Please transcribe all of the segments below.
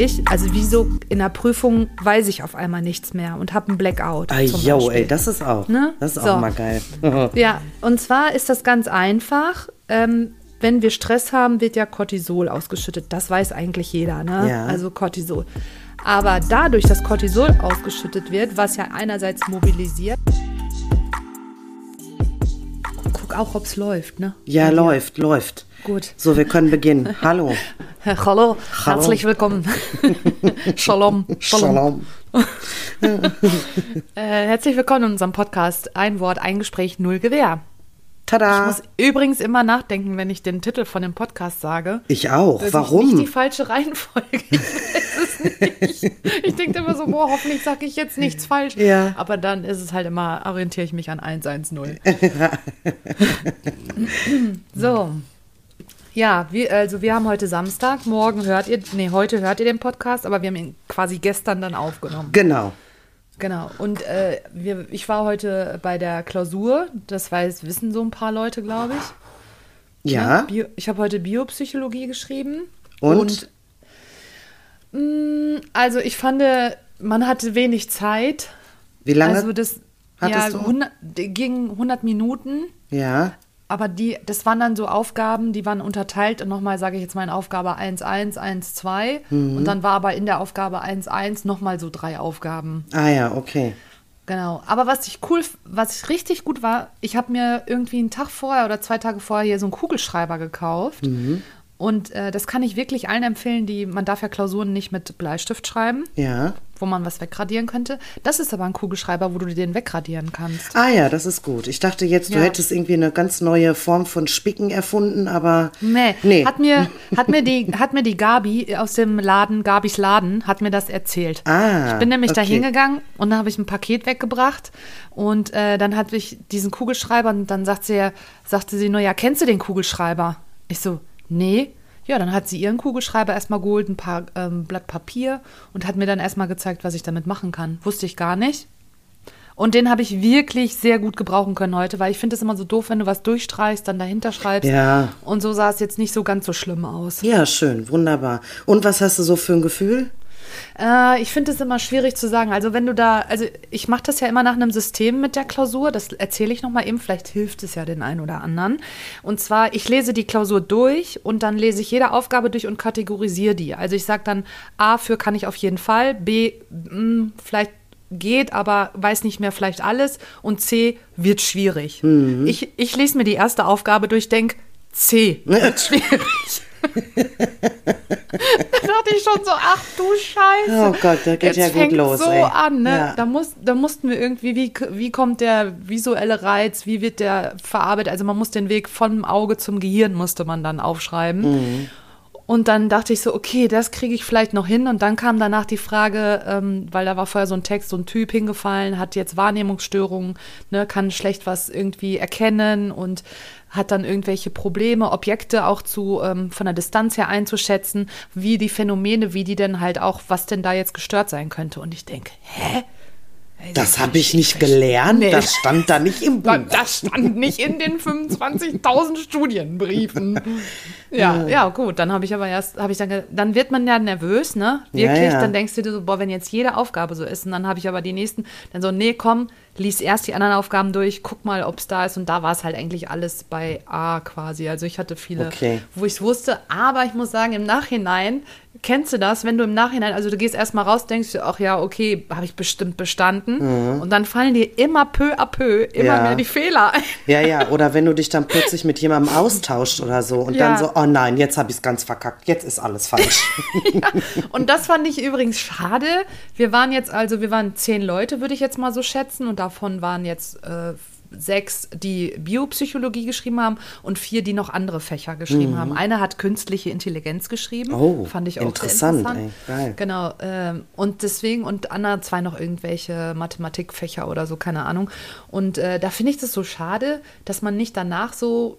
wirklich, also wie so in der Prüfung weiß ich auf einmal nichts mehr und habe einen Blackout. Ah, Beispiel. ey, das ist auch. Ne? Das ist So. auch mal geil. Ja, und zwar ist das ganz einfach. Ähm, wenn wir Stress haben, wird ja Cortisol ausgeschüttet. Das weiß eigentlich jeder, ne? Ja. Also Cortisol. Aber dadurch, dass Cortisol ausgeschüttet wird, was ja einerseits mobilisiert. Guck auch, ob es läuft, ne? Ja, läuft, läuft. Gut. So, wir können beginnen. Hallo. Hallo, herzlich willkommen. Shalom. Shalom. Äh, herzlich willkommen in unserem Podcast Ein Wort, ein Gespräch, null Gewehr. Ich Tada. muss übrigens immer nachdenken, wenn ich den Titel von dem Podcast sage. Ich auch. dass Ich nicht Warum? die falsche Reihenfolge. Ich weiß es nicht. Ich denke immer so, boah, hoffentlich sage ich jetzt nichts falsch. Ja. Aber dann ist es halt immer, orientiere ich mich an 110. so. Ja, wir, also wir haben heute Samstag, morgen hört ihr, nee, heute hört ihr den Podcast, aber wir haben ihn quasi gestern dann aufgenommen. Genau. Genau. Und äh, wir, ich war heute bei der Klausur, das weiß, wissen so ein paar Leute, glaube ich. Ja. Bio, ich habe heute Biopsychologie geschrieben. Und? mh, also ich fand, man hatte wenig Zeit. Wie lange? Also das hattest ja, du? 100, die ging 100 Minuten. ja. Aber die, das waren dann so Aufgaben, die waren unterteilt. Und nochmal sage ich jetzt mal in Aufgabe 1.1, 1.2. Mhm. Und dann war aber in der Aufgabe 1.1 nochmal so drei Aufgaben. Ah ja, okay. Genau. Aber was ich cool, was richtig gut war, ich habe mir irgendwie einen Tag vorher oder zwei Tage vorher hier so einen Kugelschreiber gekauft. Und äh, das kann ich wirklich allen empfehlen, die, man darf ja Klausuren nicht mit Bleistift schreiben, Ja. wo man was wegradieren könnte. Das ist aber ein Kugelschreiber, wo du den wegradieren kannst. Ah ja, das ist gut. Ich dachte jetzt, du Ja. hättest irgendwie eine ganz neue Form von Spicken erfunden, aber Nee, nee. Hat, mir, hat, mir die, hat mir die Gabi aus dem Laden, Gabis Laden, hat mir das erzählt. Ah, ich bin nämlich da okay. hingegangen und dann habe ich ein Paket weggebracht und äh, dann hatte ich diesen Kugelschreiber und dann sagt sie, sagte sie nur, ja, kennst du den Kugelschreiber? Ich so, nee. Ja, dann hat sie ihren Kugelschreiber erstmal geholt, ein paar ähm, Blatt Papier und hat mir dann erstmal gezeigt, was ich damit machen kann. Wusste ich gar nicht. Und den habe ich wirklich sehr gut gebrauchen können heute, weil ich finde es immer so doof, wenn du was durchstreichst, dann dahinter schreibst. Ja. Und so sah es jetzt nicht so ganz so schlimm aus. Ja, schön, wunderbar. Und was hast du so für ein Gefühl? Äh, ich finde es immer schwierig zu sagen. Also wenn du da, also ich mache das ja immer nach einem System mit der Klausur. Das erzähle ich nochmal eben. Vielleicht hilft es ja den einen oder anderen. Und zwar, ich lese die Klausur durch und dann lese ich jede Aufgabe durch und kategorisiere die. Also ich sage dann, A für kann ich auf jeden Fall, B mh, vielleicht geht, aber weiß nicht mehr vielleicht alles und C wird schwierig. Ich, ich lese mir die erste Aufgabe durch, denke, C wird schwierig. Da dachte ich schon so, ach du Scheiße. Oh Gott, da geht Jetzt ja gut fängt los, so ey. an, ne? Ja. Da, muss, da mussten wir irgendwie, wie, wie kommt der visuelle Reiz, wie wird der verarbeitet? Also man muss den Weg vom Auge zum Gehirn musste man dann aufschreiben. Mhm. Und dann dachte ich so, okay, das kriege ich vielleicht noch hin. Und dann kam danach die Frage, ähm, weil da war vorher so ein Text, so ein Typ hingefallen, hat jetzt Wahrnehmungsstörungen, ne, kann schlecht was irgendwie erkennen und hat dann irgendwelche Probleme, Objekte auch zu ähm, von der Distanz her einzuschätzen, wie die Phänomene, wie die denn halt auch, was denn da jetzt gestört sein könnte. Und ich denke, hä? Das habe ich nicht gelernt. Nee. Das stand da nicht im Buch. das stand nicht in den 25.000 Studienbriefen. Ja, ja, gut. Dann habe ich aber erst, habe ich dann, dann wird man ja nervös, ne? Wirklich. Ja, ja. Dann denkst du dir so, boah, wenn jetzt jede Aufgabe so ist. Und dann habe ich aber die nächsten, dann so, nee, komm, lies erst die anderen Aufgaben durch, guck mal, ob es da ist. Und da war es halt eigentlich alles bei A quasi. Also ich hatte viele, Okay. wo ich es wusste. Aber ich muss sagen, im Nachhinein, kennst du das, wenn du im Nachhinein, also du gehst erstmal raus, denkst du, ach ja, okay, habe ich bestimmt bestanden. Und dann fallen dir immer peu à peu immer Mhm. Ja. mehr die Fehler ein. Ja, ja, oder wenn du dich dann plötzlich mit jemandem austauscht oder so und Ja. dann so, oh nein, jetzt habe ich es ganz verkackt, jetzt ist alles falsch. ja. Und das fand ich übrigens schade. Wir waren jetzt, also wir waren zehn Leute, würde ich jetzt mal so schätzen. Und davon waren jetzt äh, sechs, die Biopsychologie geschrieben haben und vier, die noch andere Fächer geschrieben haben. Eine hat künstliche Intelligenz geschrieben. Mhm. Oh, fand ich auch interessant, sehr interessant. ey, geil. Genau. Ähm, und deswegen, und andere zwei noch irgendwelche Mathematikfächer oder so, keine Ahnung. Und äh, da finde ich das so schade, dass man nicht danach so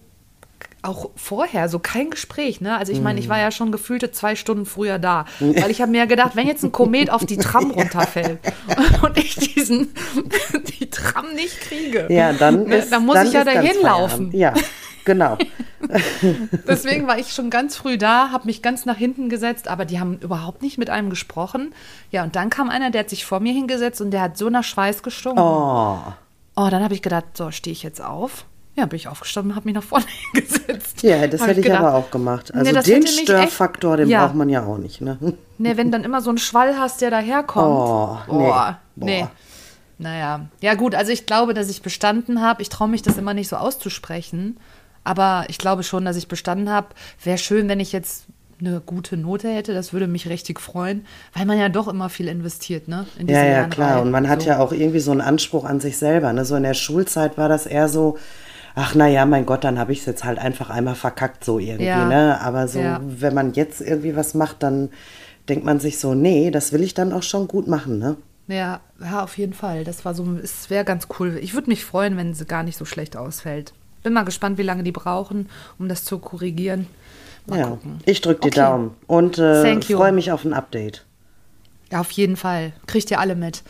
auch vorher so kein Gespräch, ne? Also ich meine, ich war ja schon gefühlte zwei Stunden früher da, weil ich habe mir ja gedacht, wenn jetzt ein Komet auf die Tram runterfällt und ich diesen die Tram nicht kriege, Ja, dann ne, ist dann muss dann ich ja dahin laufen. Feierabend. Ja, genau. Deswegen war ich schon ganz früh da, habe mich ganz nach hinten gesetzt, aber die haben überhaupt nicht mit einem gesprochen. Ja, und dann kam einer, der hat sich vor mir hingesetzt und der hat so nach Schweiß gestunken. Oh. Oh, dann habe ich gedacht, so stehe ich jetzt auf. Ja, bin ich aufgestanden und habe mich nach vorne hingesetzt. Ja, das Hab hätte ich gedacht, aber auch gemacht. Also nee, den Störfaktor, echt- den Ja. braucht man ja auch nicht. Ne? Nee, wenn dann immer so ein Schwall hast, der daherkommt. Oh, nee. Boah, nee. Boah. Naja. Ja, gut, also ich glaube, dass ich bestanden habe. Ich traue mich das immer nicht so auszusprechen. Aber ich glaube schon, dass ich bestanden habe. Wäre schön, wenn ich jetzt eine gute Note hätte. Das würde mich richtig freuen, weil man ja doch immer viel investiert, ne? In Ja, ja, klar. Und man hat so. ja auch irgendwie so einen Anspruch an sich selber. Ne? So in der Schulzeit war das eher so, ach na ja, mein Gott, dann habe ich es jetzt halt einfach einmal verkackt so irgendwie. Ja. Ne? Aber so, Ja. wenn man jetzt irgendwie was macht, dann denkt man sich so, nee, das will ich dann auch schon gut machen. Ne? Ja, ja, auf jeden Fall. Das war so, es wäre ganz cool. Ich würde mich freuen, wenn sie gar nicht so schlecht ausfällt. Bin mal gespannt, wie lange die brauchen, um das zu korrigieren. Mal ja, gucken. ich drücke die Okay. Daumen und äh, freue mich auf ein Update. Ja, auf jeden Fall. Kriegt ihr alle mit.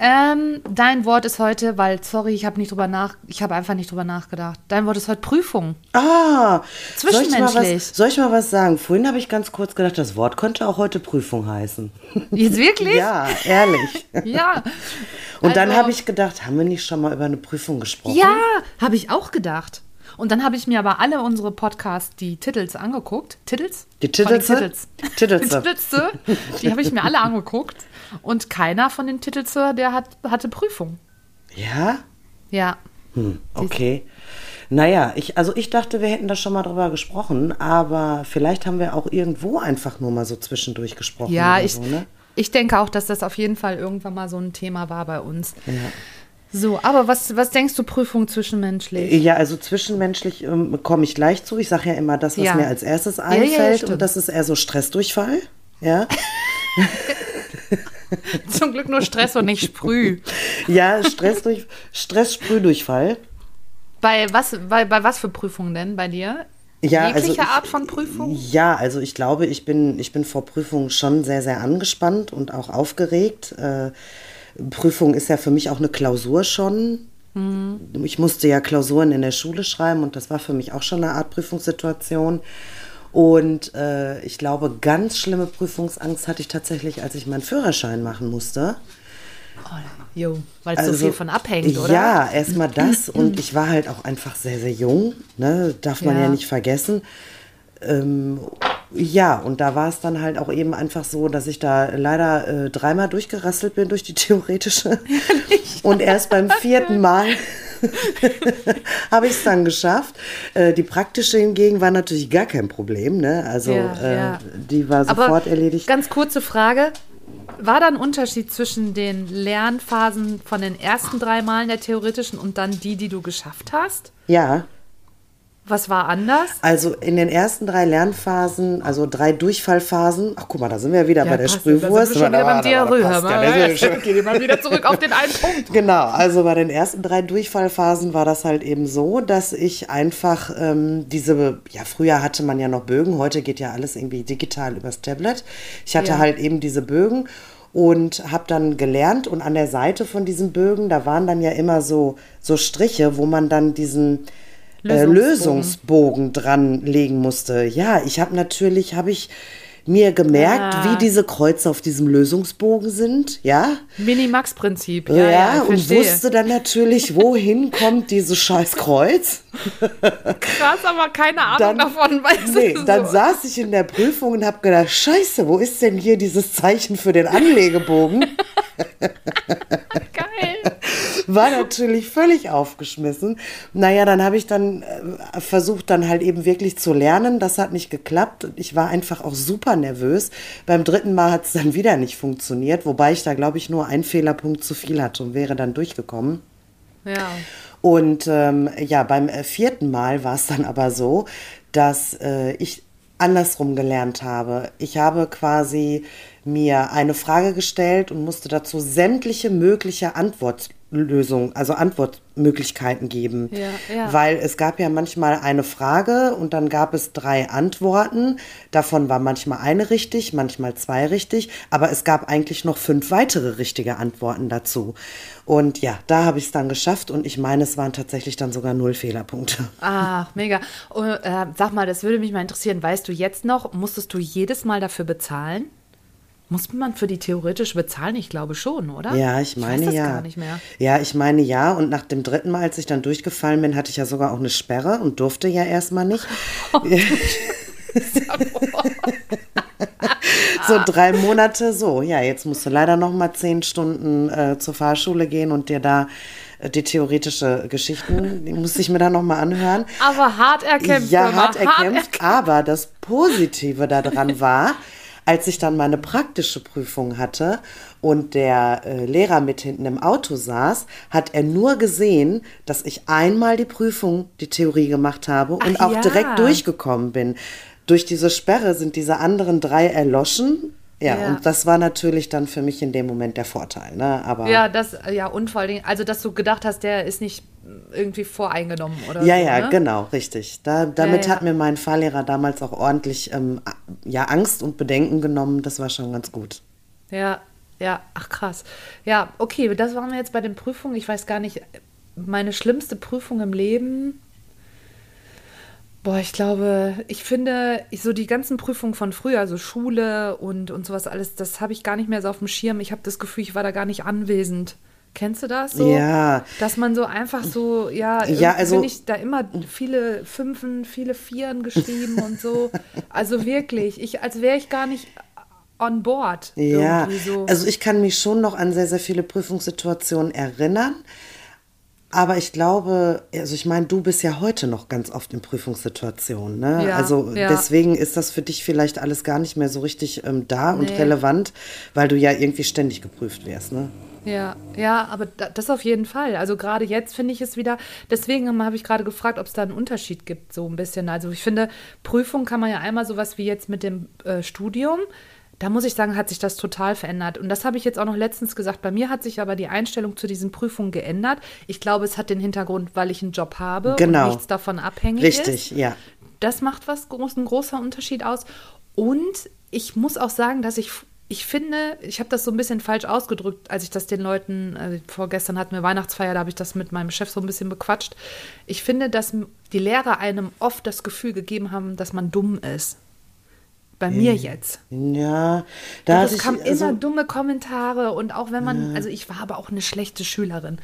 Ähm, dein Wort ist heute, weil, sorry, ich habe nicht drüber nach, ich habe einfach nicht drüber nachgedacht. Dein Wort ist heute Prüfung. Ah, soll ich, mal Zwischenmenschlich. was, soll ich mal was sagen? Vorhin habe ich ganz kurz gedacht, das Wort könnte auch heute Prüfung heißen. Jetzt wirklich? ja, ehrlich. Ja. Und dann Also- habe ich gedacht, haben wir nicht schon mal über eine Prüfung gesprochen? Ja, habe ich auch gedacht. Und dann habe ich mir aber alle unsere Podcasts, die Titels angeguckt. Titels? Die allem Titelze? Titels. Die Titelze, die habe ich mir alle angeguckt. Und keiner von den Titelze, der hat, hatte Prüfung. Ja? Ja. Hm, okay. Naja, ich, also ich dachte, wir hätten da schon mal drüber gesprochen, aber vielleicht haben wir auch irgendwo einfach nur mal so zwischendurch gesprochen. Ja, ich, so, ne? ich denke auch, dass das auf jeden Fall irgendwann mal so ein Thema war bei uns. So, aber was, was denkst du, Prüfung zwischenmenschlich? Ja, also zwischenmenschlich ähm, komme ich gleich zu. Ich sage ja immer das, was Ja. mir als erstes ja, ja, einfällt. stimmt. und das ist eher so Stressdurchfall. Ja, Zum Glück nur Stress und nicht Sprüh. ja Stressdurch Stresssprühdurchfall. Bei was, bei, bei was für Prüfungen denn bei dir? Ja, Jegliche also ich, Art von Prüfung? Ja, also ich glaube, ich bin, ich bin vor Prüfungen schon sehr, sehr angespannt und auch aufgeregt. Äh, Prüfung ist ja für mich auch eine Klausur schon. Mhm. Ich musste ja Klausuren in der Schule schreiben und das war für mich auch schon eine Art Prüfungssituation. Und äh, ich glaube, ganz schlimme Prüfungsangst hatte ich tatsächlich, als ich meinen Führerschein machen musste. Jo, weil es so viel von abhängt, oder? Also, Ja, erstmal das. Und ich war halt auch einfach sehr, sehr jung. Ne? Darf man ja, Ja. nicht vergessen. Ähm, ja, und da war es dann halt auch eben einfach so, dass ich da leider äh, dreimal durchgerasselt bin durch die theoretische. und erst beim vierten Mal habe ich es dann geschafft. Äh, die praktische hingegen war natürlich gar kein Problem. Ne? Also Ja, äh, ja. die war sofort Aber erledigt. ganz kurze Frage. War da ein Unterschied zwischen den Lernphasen von den ersten drei Malen der theoretischen und dann die, die du geschafft hast? Ja. Was war anders? Also in den ersten drei Lernphasen, also drei Durchfallphasen, ach guck mal, da sind wir ja wieder bei der passt, Sprühwurst. Da sind wir schon wieder beim Diarrhoe. ja, ja Ja, schon- Geh dir mal wieder zurück auf den einen Punkt. Genau, also bei den ersten drei Durchfallphasen war das halt eben so, dass ich einfach ähm, diese, ja früher hatte man ja noch Bögen, heute geht ja alles irgendwie digital übers Tablet. Ich hatte Ja. halt eben diese Bögen und habe dann gelernt und an der Seite von diesen Bögen, da waren dann ja immer so, so Striche, wo man dann diesen äh, Lösungsbogen. Lösungsbogen dran legen musste. Ja, ich habe natürlich, habe ich mir gemerkt, Ah. wie diese Kreuze auf diesem Lösungsbogen sind, ja. Mini-Max-Prinzip. Ja, Ja, ja, und verstehe. wusste dann natürlich, wohin kommt dieses scheiß Kreuz. Krass, aber keine Ahnung Dann- davon. Weißt Nee, du, dann so. saß ich in der Prüfung und habe gedacht, scheiße, wo ist denn hier dieses Zeichen für den Anlegebogen? War natürlich völlig aufgeschmissen. Naja, dann habe ich dann äh, versucht, dann halt eben wirklich zu lernen. Das hat nicht geklappt. Und Ich war einfach auch super nervös. Beim dritten Mal hat es dann wieder nicht funktioniert, wobei ich da, glaube ich, nur einen Fehlerpunkt zu viel hatte und wäre dann durchgekommen. Ja. Und ähm, ja, beim äh, vierten Mal war es dann aber so, dass äh, ich andersrum gelernt habe. Ich habe quasi mir eine Frage gestellt und musste dazu sämtliche mögliche Antwort, Lösung, also Antwortmöglichkeiten geben. Ja, ja. Weil es gab ja manchmal eine Frage und dann gab es drei Antworten. Davon war manchmal eine richtig, manchmal zwei richtig, aber es gab eigentlich noch fünf weitere richtige Antworten dazu. Und ja, da habe ich es dann geschafft und ich meine, es waren tatsächlich dann sogar null Fehlerpunkte. Ach, mega. Und, äh, sag mal, das würde mich mal interessieren. Weißt du jetzt noch, musstest du jedes Mal dafür bezahlen? Muss man für die theoretisch bezahlen? Ich glaube schon, oder? Ja, ich meine ich weiß das ja. gar nicht mehr. Ja, ich meine ja. Und nach dem dritten Mal, als ich dann durchgefallen bin, hatte ich ja sogar auch eine Sperre und durfte ja erstmal nicht. so drei Monate so. Ja, jetzt musst du leider noch mal zehn Stunden äh, zur Fahrschule gehen und dir da äh, die theoretische Geschichten, die muss ich mir dann noch mal anhören. Aber hart erkämpft. Ja, Firma, hart erkämpft. Aber das Positive daran war, als ich dann meine praktische Prüfung hatte und der äh, Lehrer mit hinten im Auto saß, hat er nur gesehen, dass ich einmal die Prüfung, die Theorie gemacht habe und Ach auch ja. direkt durchgekommen bin. Durch diese Sperre sind diese anderen drei erloschen. Ja, Ja. und das war natürlich dann für mich in dem Moment der Vorteil. Ne? Aber Ja, das, ja, und vor allen Dingen, also dass du gedacht hast, der ist nicht irgendwie voreingenommen oder Ja, so, ja, ne? genau, richtig. Da, damit Ja, ja. hat mir mein Fahrlehrer damals auch ordentlich ähm, ja, Angst und Bedenken genommen. Das war schon ganz gut. Ja, ja, ach krass. Ja, okay, das waren wir jetzt bei den Prüfungen. Ich weiß gar nicht, meine schlimmste Prüfung im Leben. Boah, ich glaube, ich finde, ich, so die ganzen Prüfungen von früher, also Schule und, und sowas alles, das habe ich gar nicht mehr so auf dem Schirm. Ich habe das Gefühl, ich war da gar nicht anwesend. Kennst du das so? Ja. Dass man so einfach so, ja, Ja, also- bin ich da immer viele Fünfen, viele Vieren geschrieben und so. Also wirklich, ich, als wäre ich gar nicht on board. Ja, so. also ich kann mich schon noch an sehr, sehr viele Prüfungssituationen erinnern. Aber ich glaube, also ich meine, du bist ja heute noch ganz oft in Prüfungssituationen. Ne? Ja, also ja. deswegen ist das für dich vielleicht alles gar nicht mehr so richtig ähm, da und Nee. relevant, weil du ja irgendwie ständig geprüft wirst. Ne? Ja, ja, aber da, das auf jeden Fall. Also gerade jetzt finde ich es wieder, deswegen habe ich gerade gefragt, ob es da einen Unterschied gibt, so ein bisschen. Also ich finde, Prüfung kann man ja einmal sowas wie jetzt mit dem äh, Studium. Da muss ich sagen, hat sich das total verändert. Und das habe ich jetzt auch noch letztens gesagt. Bei mir hat sich aber die Einstellung zu diesen Prüfungen geändert. Ich glaube, es hat den Hintergrund, weil ich einen Job habe Genau. und nichts davon abhängig ist. Richtig, ja. Das macht was groß, ein großer Unterschied aus. Und ich muss auch sagen, dass ich, ich finde, ich habe das so ein bisschen falsch ausgedrückt, als ich das den Leuten, also vorgestern hatten wir Weihnachtsfeier, da habe ich das mit meinem Chef so ein bisschen bequatscht. Ich finde, dass die Lehrer einem oft das Gefühl gegeben haben, dass man dumm ist. Bei mir jetzt. Ja, da hatte es kamen also, immer dumme Kommentare und auch wenn man, also ich war aber auch eine schlechte Schülerin.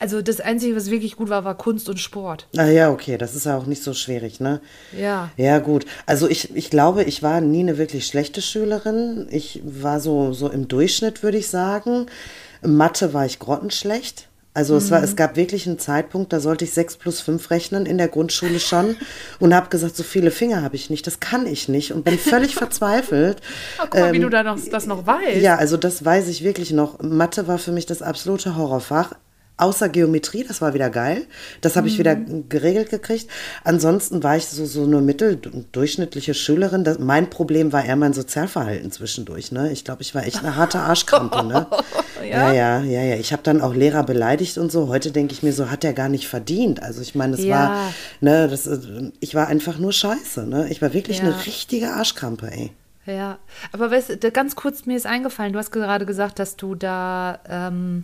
Also das Einzige, was wirklich gut war, war Kunst und Sport. Ah ja, okay, das ist ja auch nicht so schwierig, ne? Ja. Ja, gut. Also ich, ich glaube, ich war nie eine wirklich schlechte Schülerin. Ich war so, so im Durchschnitt, würde ich sagen. Mathe war ich grottenschlecht. Also es, war, es gab wirklich einen Zeitpunkt, da sollte ich 6 plus 5 rechnen in der Grundschule schon und habe gesagt, so viele Finger habe ich nicht, das kann ich nicht und bin völlig verzweifelt. Oh, guck mal, wie du da noch, das noch weißt. Ja, also das weiß ich wirklich noch. Mathe war für mich das absolute Horrorfach. Außer Geometrie, das war wieder geil. Das habe ich wieder geregelt gekriegt. Ansonsten war ich so, so eine mitteldurchschnittliche Schülerin. Das, mein Problem war eher mein Sozialverhalten zwischendurch. Ne? Ich glaube, ich war echt eine harte Arschkrampe. Ne? ja? ja, ja, ja, Ich habe dann auch Lehrer beleidigt und so. Heute denke ich mir so, hat er gar nicht verdient. Also ich meine, es Ja. war, ne, das, ist- ich war einfach nur scheiße. Ne? Ich war wirklich Ja. eine richtige Arschkrampe, ey. Ja, aber weißt ganz kurz, mir ist eingefallen, du hast gerade gesagt, dass du da ähm,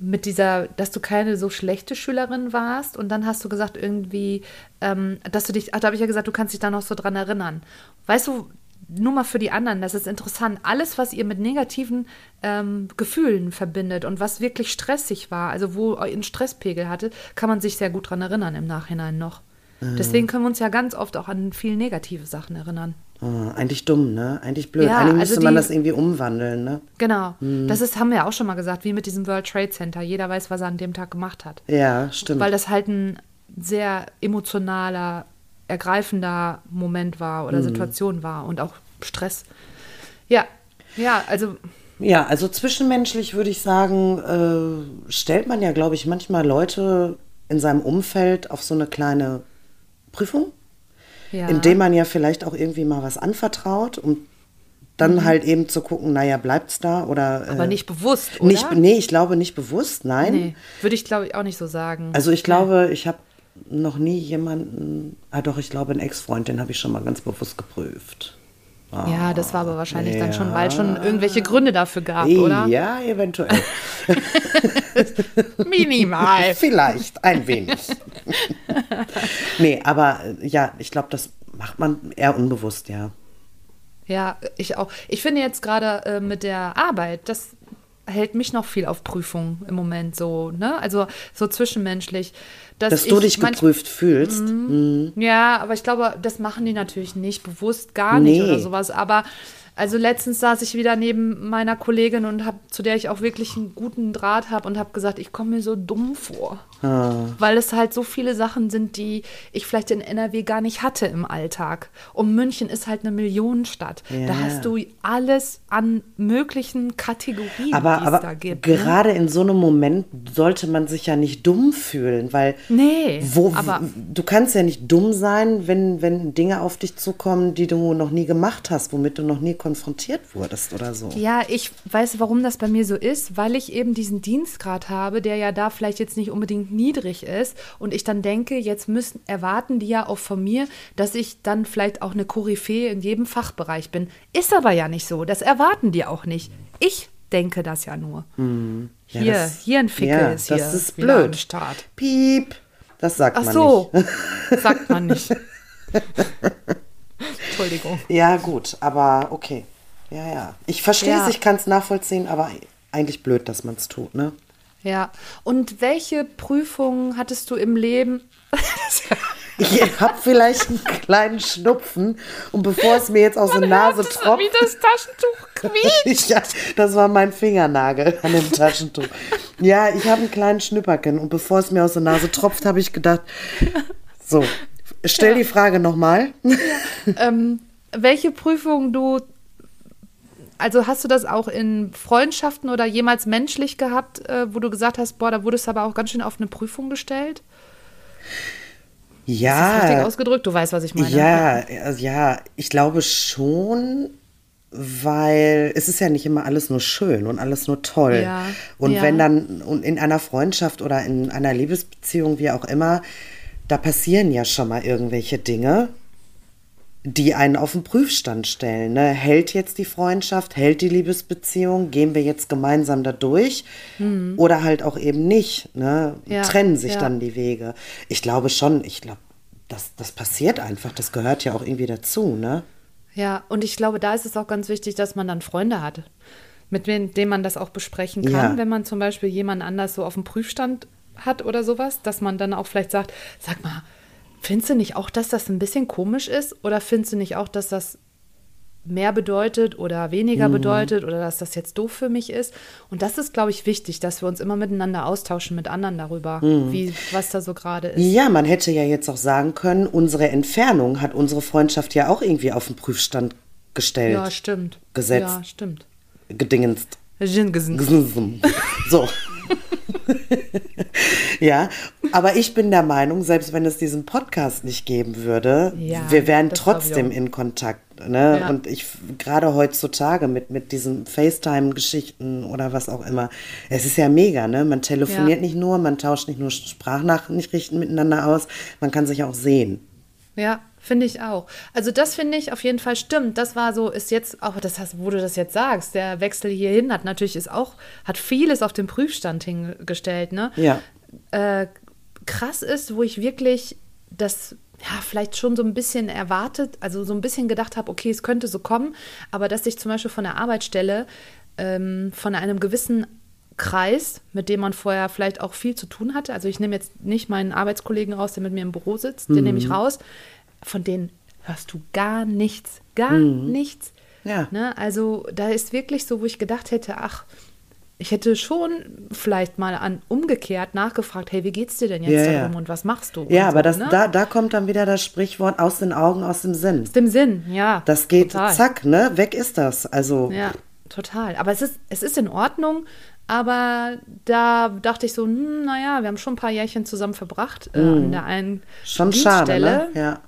mit dieser, dass du keine so schlechte Schülerin warst und dann hast du gesagt irgendwie, ähm, dass du dich, ach, da habe ich ja gesagt, du kannst dich da noch so dran erinnern. Weißt du, nur mal für die anderen, das ist interessant, alles, was ihr mit negativen ähm, Gefühlen verbindet und was wirklich stressig war, also wo ihr einen Stresspegel hatte, kann man sich sehr gut dran erinnern im Nachhinein noch. Deswegen können wir uns ja ganz oft auch an viel negative Sachen erinnern. Ah, eigentlich dumm, ne? Eigentlich blöd. Ja, eigentlich also müsste man die- das irgendwie umwandeln, ne? Genau. Mhm. Das ist, haben wir ja auch schon mal gesagt, wie mit diesem World Trade Center. Jeder weiß, was er an dem Tag gemacht hat. Ja, stimmt. Weil das halt ein sehr emotionaler, ergreifender Moment war oder Situation war und auch Stress. Ja, ja, also ja, also zwischenmenschlich würde ich sagen, äh, stellt man ja, glaube ich, manchmal Leute in seinem Umfeld auf so eine kleine Prüfung, ja. indem man ja vielleicht auch irgendwie mal was anvertraut und dann halt eben zu gucken, naja, bleibt's da oder. Mhm. Aber äh, nicht bewusst, oder? Nicht, nee, ich glaube nicht bewusst, nein. Nee, würde ich, glaube ich, auch nicht so sagen. Also ich glaube, ich habe noch nie jemanden, ah doch, ich glaube, einen Ex-Freund, den habe ich schon mal ganz bewusst geprüft. Ja, das war aber wahrscheinlich dann schon, ja. weil es schon irgendwelche Gründe dafür gab, oder? Ja, eventuell. Minimal. Vielleicht, ein wenig. nee, aber äh, ja, ich glaube, das macht man eher unbewusst, ja. Ja, ich auch. Ich finde jetzt gerade äh, mit der Arbeit, das hält mich noch viel auf Prüfung im Moment so, ne? Also so zwischenmenschlich. Dass du ich dich geprüft fühlst. Mhm. Ja, aber ich glaube, das machen die natürlich nicht bewusst gar nicht Nee. oder sowas. Aber also letztens saß ich wieder neben meiner Kollegin und hab, zu der ich auch wirklich einen guten Draht habe und habe gesagt, ich komme mir so dumm vor. Ah. Weil es halt so viele Sachen sind, die ich vielleicht in NRW gar nicht hatte im Alltag. Und München ist halt eine Millionenstadt. Da Ja. hast du alles an möglichen Kategorien, Aber, die es da gibt. ne? gerade in so einem Moment sollte man sich ja nicht dumm fühlen, weil Nee, wo, aber- du kannst ja nicht dumm sein, wenn, wenn Dinge auf dich zukommen, die du noch nie gemacht hast, womit du noch nie konfrontiert wurdest oder so. Ja, ich weiß, warum das bei mir so ist, weil ich eben diesen Dienstgrad habe, der ja da vielleicht jetzt nicht unbedingt niedrig ist. Und ich dann denke, jetzt müssen, erwarten die ja auch von mir, dass ich dann vielleicht auch eine Koryphäe in jedem Fachbereich bin. Ist aber ja nicht so. Das erwarten die auch nicht. Ich denke das ja nur. Ja, hier, das- hier ein Fickel ja, ist hier. Das ist blöd. Start. Piep. Das sagt Ach man so, nicht. sagt man nicht. Entschuldigung. Ja, gut, aber okay. Ja, ja. Ich verstehe es, Ja. ich kann es nachvollziehen, aber eigentlich blöd, dass man es tut, ne? Ja. Und welche Prüfungen hattest du im Leben? Ich habe vielleicht einen kleinen Schnupfen und bevor es mir jetzt aus der Nase tropft. Wie das Taschentuch quietscht. Ja, das war mein Fingernagel an dem Taschentuch. Ja, ich habe einen kleinen Schnüpperken und bevor es mir aus der Nase tropft, habe ich gedacht, so, stell die Frage nochmal. ähm, welche Prüfung du, also hast du das auch in Freundschaften oder jemals menschlich gehabt, äh, wo du gesagt hast, boah, da wurdest du aber auch ganz schön auf eine Prüfung gestellt? Ist das richtig Ja, ausgedrückt? Du weißt, was ich meine. ja, also ja, ich glaube schon, weil es ist ja nicht immer alles nur schön und alles nur toll. Ja, Und ja. wenn dann und in einer Freundschaft oder in einer Liebesbeziehung, wie auch immer, da passieren ja schon mal irgendwelche Dinge, die einen auf den Prüfstand stellen. Ne? Hält jetzt die Freundschaft, hält die Liebesbeziehung, gehen wir jetzt gemeinsam da durch oder halt auch eben nicht. Ne? Mhm. Ja, Trennen sich ja. dann die Wege. Ich glaube schon, ich glaube, das, das passiert einfach, das gehört ja auch irgendwie dazu. Ne? Ja, und ich glaube, da ist es auch ganz wichtig, dass man dann Freunde hat, mit denen man das auch besprechen kann, Ja. wenn man zum Beispiel jemand anders so auf dem Prüfstand hat oder sowas, dass man dann auch vielleicht sagt, sag mal, findest du nicht auch, dass das ein bisschen komisch ist? Oder findest du nicht auch, dass das mehr bedeutet oder weniger Mhm. bedeutet oder dass das jetzt doof für mich ist? Und das ist, glaube ich, wichtig, dass wir uns immer miteinander austauschen mit anderen darüber, Mhm. wie, was da so gerade ist. Ja, man hätte ja jetzt auch sagen können, unsere Entfernung hat unsere Freundschaft ja auch irgendwie auf den Prüfstand gestellt, Ja, stimmt. Gesetzt. Ja, stimmt. gedingenst. So. ja, aber ich bin der Meinung, selbst wenn es diesen Podcast nicht geben würde, Ja, wir wären trotzdem in Kontakt. Ne? Ja. Und ich, gerade heutzutage mit, mit diesen FaceTime-Geschichten oder was auch immer, es ist ja mega, ne? Man telefoniert Ja. nicht nur, man tauscht nicht nur Sprachnachrichten miteinander aus, man kann sich auch sehen. Ja, finde ich auch. Also das finde ich auf jeden Fall stimmt. Das war so, ist jetzt auch, das heißt, wo du das jetzt sagst, der Wechsel hierhin hat natürlich ist auch, hat vieles auf den Prüfstand hingestellt, ne? Ja. Äh, krass ist, wo ich wirklich das ja, vielleicht schon so ein bisschen erwartet, also so ein bisschen gedacht habe, okay, es könnte so kommen, aber dass ich zum Beispiel von der Arbeitsstelle ähm, von einem gewissen Kreis, mit dem man vorher vielleicht auch viel zu tun hatte, also ich nehme jetzt nicht meinen Arbeitskollegen raus, der mit mir im Büro sitzt, den nehme ich raus, von denen hörst du gar nichts, gar nichts. Ja. Ne? Also da ist wirklich so, wo ich gedacht hätte, ach, ich hätte schon vielleicht mal an umgekehrt nachgefragt, hey, wie geht's dir denn jetzt Ja, darum ja. und was machst du? Ja, und aber so, das, ne? da, da kommt dann wieder das Sprichwort aus den Augen, aus dem Sinn. Aus dem Sinn, ja. Das geht total. zack, ne? Weg ist das. Also Ja, total. Aber es ist, es ist in Ordnung. Aber da dachte ich so, hm, naja, wir haben schon ein paar Jährchen zusammen verbracht. Äh, an der einen Mhm. schon schade, Dienststelle. ne? Ja.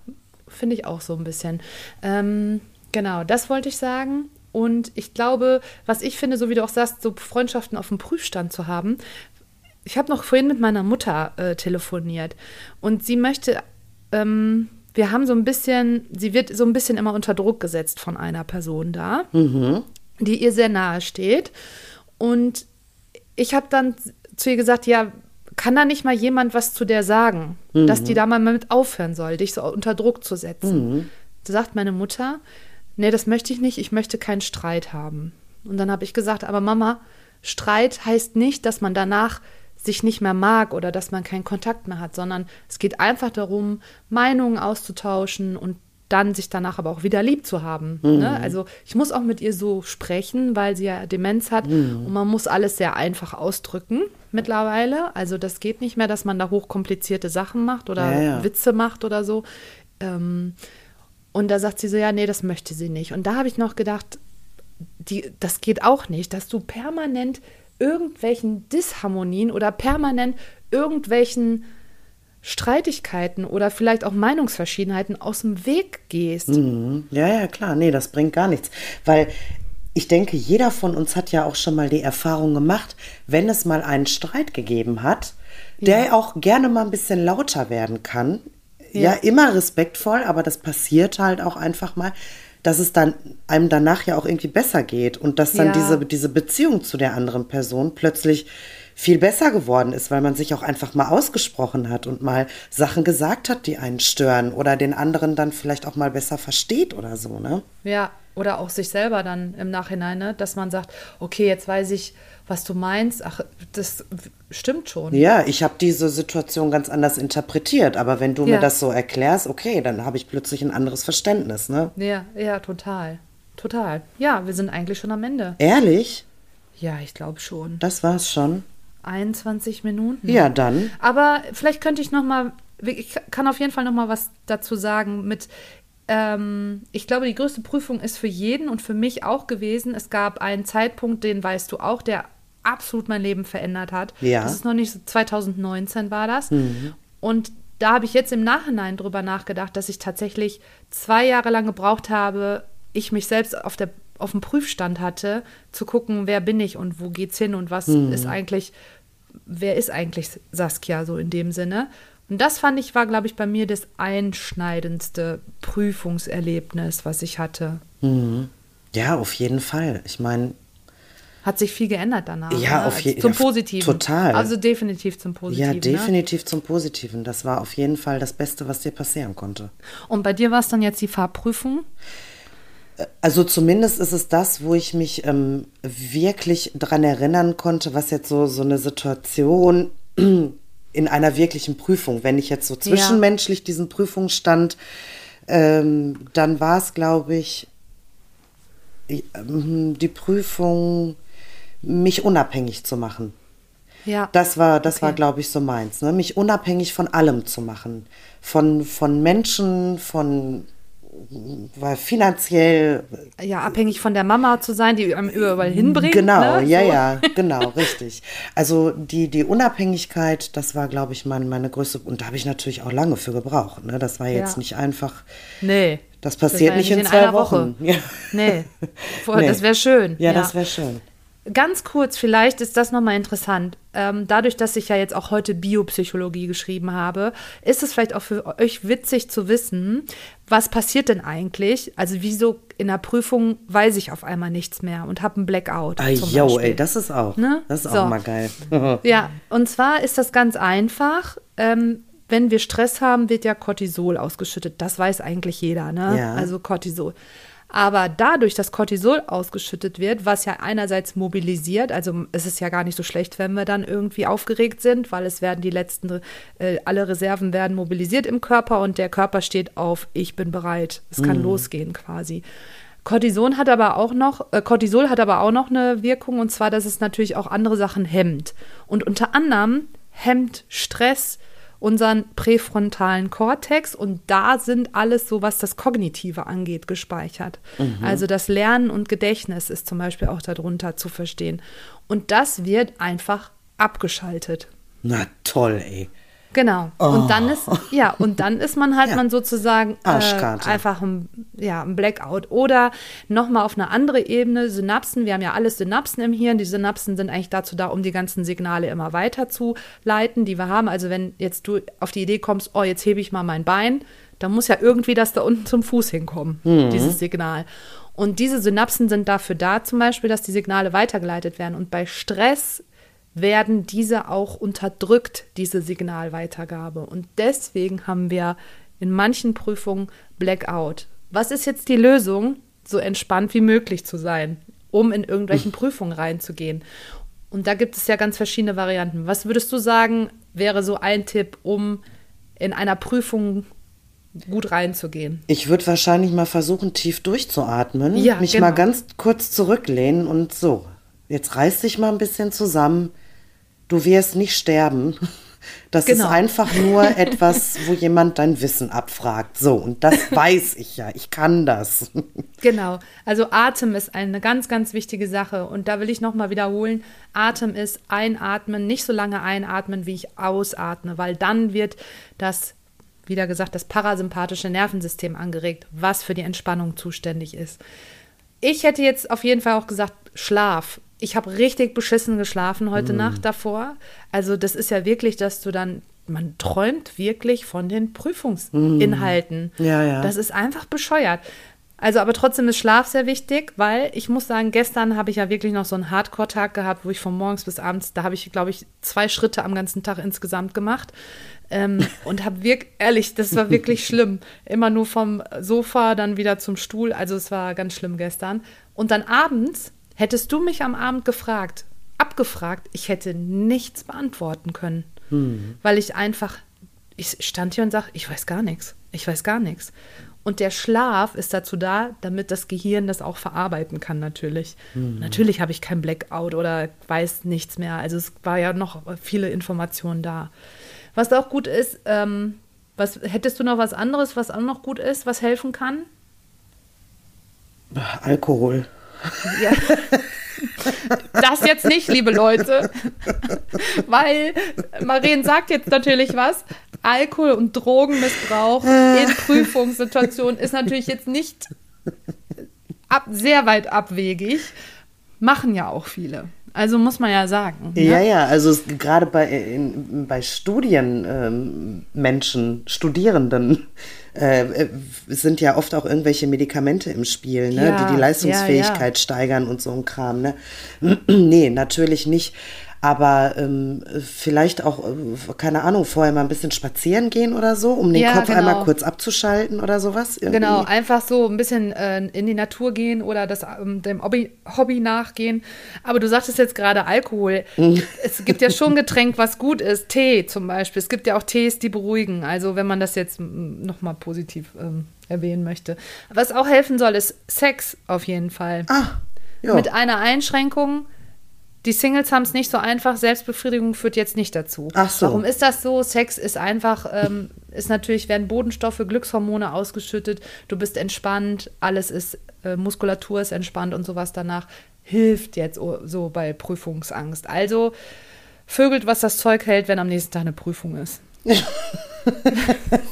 Finde ich auch so ein bisschen. Ähm, genau, das wollte ich sagen. Und ich glaube, was ich finde, so wie du auch sagst, so Freundschaften auf dem Prüfstand zu haben. Ich habe noch vorhin mit meiner Mutter äh, telefoniert und sie möchte, ähm, wir haben so ein bisschen, sie wird so ein bisschen immer unter Druck gesetzt von einer Person da, mhm. die ihr sehr nahe steht. Und ich habe dann zu ihr gesagt, ja, kann da nicht mal jemand was zu der sagen, mhm. dass die da mal mit aufhören soll, dich so unter Druck zu setzen. Mhm. Da sagt meine Mutter, nee, das möchte ich nicht, ich möchte keinen Streit haben. Und dann habe ich gesagt, aber Mama, Streit heißt nicht, dass man danach sich nicht mehr mag oder dass man keinen Kontakt mehr hat, sondern es geht einfach darum, Meinungen auszutauschen und dann sich danach aber auch wieder lieb zu haben. Mhm. Ne? Also ich muss auch mit ihr so sprechen, weil sie ja Demenz hat mhm. und man muss alles sehr einfach ausdrücken mittlerweile. Also das geht nicht mehr, dass man da hochkomplizierte Sachen macht oder ja, ja. Witze macht oder so. Ähm, und da sagt sie so, ja, nee, das möchte sie nicht. Und da habe ich noch gedacht, die, das geht auch nicht, dass du permanent irgendwelchen Disharmonien oder permanent irgendwelchen Streitigkeiten oder vielleicht auch Meinungsverschiedenheiten aus dem Weg gehst. Mhm. Ja, ja, klar. Nee, das bringt gar nichts. Weil ich denke, jeder von uns hat ja auch schon mal die Erfahrung gemacht, wenn es mal einen Streit gegeben hat, der ja. auch gerne mal ein bisschen lauter werden kann ja. ja immer respektvoll, aber das passiert halt auch einfach mal, dass es dann einem danach ja auch irgendwie besser geht und dass dann ja. diese, diese Beziehung zu der anderen Person plötzlich viel besser geworden ist, weil man sich auch einfach mal ausgesprochen hat und mal Sachen gesagt hat, die einen stören oder den anderen dann vielleicht auch mal besser versteht oder so, ne? Ja, oder auch sich selber dann im Nachhinein, ne? dass man sagt, okay, jetzt weiß ich, was du meinst. Ach, das stimmt schon. Ja, ich habe diese Situation ganz anders interpretiert, aber wenn du ja. mir das so erklärst, okay, dann habe ich plötzlich ein anderes Verständnis, ne? Ja, ja, total. Total. Ja, wir sind eigentlich schon am Ende. Ehrlich? Ja, ich glaube schon. Das war's schon. 21 Minuten. Ja, dann. Aber vielleicht könnte ich noch mal ich kann auf jeden Fall noch mal was dazu sagen mit ähm, ich glaube, die größte Prüfung ist für jeden und für mich auch gewesen. Es gab einen Zeitpunkt, den weißt du auch, der absolut mein Leben verändert hat. Ja. Das ist noch nicht so, 2019 war das. Mhm. Und da habe ich jetzt im Nachhinein drüber nachgedacht, dass ich tatsächlich zwei Jahre lang gebraucht habe, ich mich selbst auf der auf dem Prüfstand hatte, zu gucken, wer bin ich und wo geht's hin und was mhm. ist eigentlich, wer ist eigentlich Saskia so in dem Sinne. Und das fand ich, war, glaube ich, bei mir das einschneidendste Prüfungserlebnis, was ich hatte. Mhm. Ja, auf jeden Fall. Ich meine. Hat sich viel geändert danach. Ja, ne? auf jeden Fall. Zum Positiven. Total. Also definitiv zum Positiven. Ja, definitiv ne? zum Positiven. Das war auf jeden Fall das Beste, was dir passieren konnte. Und bei dir war es dann jetzt die Fahrprüfung? Also zumindest ist es das, wo ich mich ähm, wirklich daran erinnern konnte, was jetzt so, so eine Situation in einer wirklichen Prüfung. Wenn ich jetzt so zwischenmenschlich ja. diesen Prüfungsstand, ähm, dann war es, glaube ich, ähm, die Prüfung, mich unabhängig zu machen. Ja. Das war, das okay. war, glaube ich, so meins, ne? mich unabhängig von allem zu machen. Von, von Menschen, von weil finanziell. Ja, abhängig von der Mama zu sein, die einem überall hinbringt. Genau, ne? ja, so. ja, genau, richtig. Also die, die Unabhängigkeit, das war, glaube ich, meine, meine größte. Und da habe ich natürlich auch lange für gebraucht. Ne? Das war jetzt ja. nicht einfach. Nee. Das passiert das nicht in, in zwei Wochen. Woche. Ja. Nee. Das wäre schön. Ja, das wäre schön. Ganz kurz, vielleicht ist das nochmal interessant. Ähm, dadurch, dass ich ja jetzt auch heute Biopsychologie geschrieben habe, ist es vielleicht auch für euch witzig zu wissen, was passiert denn eigentlich? Also wieso in der Prüfung weiß ich auf einmal nichts mehr und habe einen Blackout. Ah, yo, ey, das ist auch, ne? das ist so. auch mal geil. ja, und zwar ist das ganz einfach. Ähm, wenn wir Stress haben, wird ja Cortisol ausgeschüttet. Das weiß eigentlich jeder, ne? Ja. Also Cortisol. Aber dadurch, dass Cortisol ausgeschüttet wird, was ja einerseits mobilisiert, also es ist ja gar nicht so schlecht, wenn wir dann irgendwie aufgeregt sind, weil es werden die letzten, äh, alle Reserven werden mobilisiert im Körper und der Körper steht auf, ich bin bereit. Es kann mhm. losgehen quasi. Cortison hat aber auch noch, äh, Cortisol hat aber auch noch eine Wirkung und zwar, dass es natürlich auch andere Sachen hemmt. Und unter anderem hemmt Stress, unseren präfrontalen Kortex und da sind alles so, was das Kognitive angeht, gespeichert. Mhm. Also das Lernen und Gedächtnis ist zum Beispiel auch darunter zu verstehen. Und das wird einfach abgeschaltet. Na toll, ey. Genau. Und dann ist, ja, und dann ist man halt Ja. man sozusagen äh, einfach ein, ja, ein Blackout. Oder nochmal auf eine andere Ebene, Synapsen. Wir haben ja alles Synapsen im Hirn. Die Synapsen sind eigentlich dazu da, um die ganzen Signale immer weiter zu leiten, die wir haben. Also wenn jetzt du auf die Idee kommst, oh, jetzt hebe ich mal mein Bein, dann muss ja irgendwie das da unten zum Fuß hinkommen, dieses Signal. Und diese Synapsen sind dafür da, zum Beispiel, dass die Signale weitergeleitet werden. Und bei Stress werden diese auch unterdrückt, diese Signalweitergabe. Und deswegen haben wir in manchen Prüfungen Blackout. Was ist jetzt die Lösung, so entspannt wie möglich zu sein, um in irgendwelchen Prüfungen reinzugehen? Und da gibt es ja ganz verschiedene Varianten. Was würdest du sagen, wäre so ein Tipp, um in einer Prüfung gut reinzugehen? Ich würde wahrscheinlich mal versuchen, tief durchzuatmen, Ja, mich genau. mal ganz kurz zurücklehnen und so. Jetzt reiß dich mal ein bisschen zusammen. Du wirst nicht sterben. Das Genau. ist einfach nur etwas, wo jemand dein Wissen abfragt. So, und das weiß ich ja. Ich kann das. Genau. Also Atem ist eine ganz, ganz wichtige Sache. Und da will ich nochmal wiederholen, Atem ist einatmen, nicht so lange einatmen, wie ich ausatme, weil dann wird das, wieder gesagt, das parasympathische Nervensystem angeregt, was für die Entspannung zuständig ist. Ich hätte jetzt auf jeden Fall auch gesagt, Schlaf. Ich habe richtig beschissen geschlafen heute Nacht davor. Also das ist ja wirklich, dass du dann, man träumt wirklich von den Prüfungsinhalten. Ja, ja. Das ist einfach bescheuert. Also, aber trotzdem ist Schlaf sehr wichtig, weil ich muss sagen, gestern habe ich ja wirklich noch so einen Hardcore-Tag gehabt, wo ich von morgens bis abends, da habe ich, glaube ich, zwei Schritte am ganzen Tag insgesamt gemacht. Ähm, und habe wirklich, ehrlich, das war wirklich schlimm. Immer nur vom Sofa dann wieder zum Stuhl. Also, es war ganz schlimm gestern. Und dann abends, hättest du mich am Abend gefragt, abgefragt, ich hätte nichts beantworten können. Weil ich einfach, ich stand hier und sage, ich weiß gar nichts. Ich weiß gar nichts. Und der Schlaf ist dazu da, damit das Gehirn das auch verarbeiten kann, natürlich. Natürlich habe ich kein Blackout oder weiß nichts mehr. Also es war ja noch viele Informationen da. Was auch gut ist, ähm, was hättest du noch was anderes, was auch noch gut ist, was helfen kann? Alkohol. Ja. Das jetzt nicht, liebe Leute. Weil Maren sagt jetzt natürlich was. Alkohol- und Drogenmissbrauch in Prüfungssituationen ist natürlich jetzt nicht ab, sehr weit abwegig. Machen ja auch viele. Also muss man ja sagen. Ja, ne? ja, also es, gerade bei, in, bei Studienmenschen, ähm, Studierenden, äh, äh, sind ja oft auch irgendwelche Medikamente im Spiel, ne, Ja, die die Leistungsfähigkeit ja, steigern und so ein Kram. Ne? nee, natürlich nicht. Aber ähm, vielleicht auch, äh, keine Ahnung, vorher mal ein bisschen spazieren gehen oder so, um den Ja, Kopf genau. einmal kurz abzuschalten oder sowas. irgendwie. Genau, einfach so ein bisschen äh, in die Natur gehen oder das, ähm, dem Hobby, Hobby nachgehen. Aber du sagtest jetzt gerade Alkohol. es gibt ja schon Getränk, was gut ist. Tee zum Beispiel. Es gibt ja auch Tees, die beruhigen. Also wenn man das jetzt nochmal positiv ähm, erwähnen möchte. Was auch helfen soll, ist Sex auf jeden Fall. Ah. Mit einer Einschränkung. Die Singles haben es nicht so einfach. Selbstbefriedigung führt jetzt nicht dazu. Ach so. Warum ist das so? Sex ist einfach, ähm, ist natürlich, werden Bodenstoffe, Glückshormone ausgeschüttet. Du bist entspannt, alles ist, äh, Muskulatur ist entspannt und sowas danach. Hilft jetzt so bei Prüfungsangst. Also vögelt, was das Zeug hält, wenn am nächsten Tag eine Prüfung ist.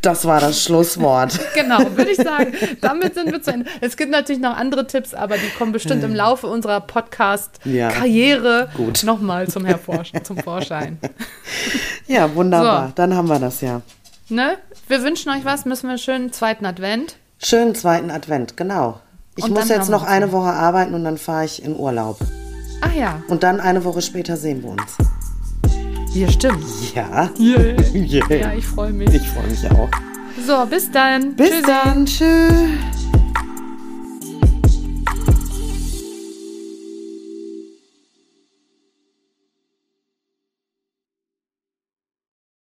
Das war das Schlusswort. Genau, würde ich sagen. Damit sind wir zu Ende. Es gibt natürlich noch andere Tipps, aber die kommen bestimmt im Laufe unserer Ja. Podcast-Karriere Gut. nochmal zum, zum Vorschein. Ja, wunderbar. So. Dann haben wir das ja. Ne? Wir wünschen euch was, müssen wir einen schönen zweiten Advent. Schönen zweiten Advent, genau. Ich Und muss jetzt noch eine. Woche arbeiten und dann fahre ich in Urlaub. Ach ja, Und dann eine Woche später sehen wir uns. Hier stimmt. Ja. Yeah. Yeah. Ja, ich freue mich. Ich freue mich auch. So, bis dann. Bis Tschüssi. dann. Tschüss.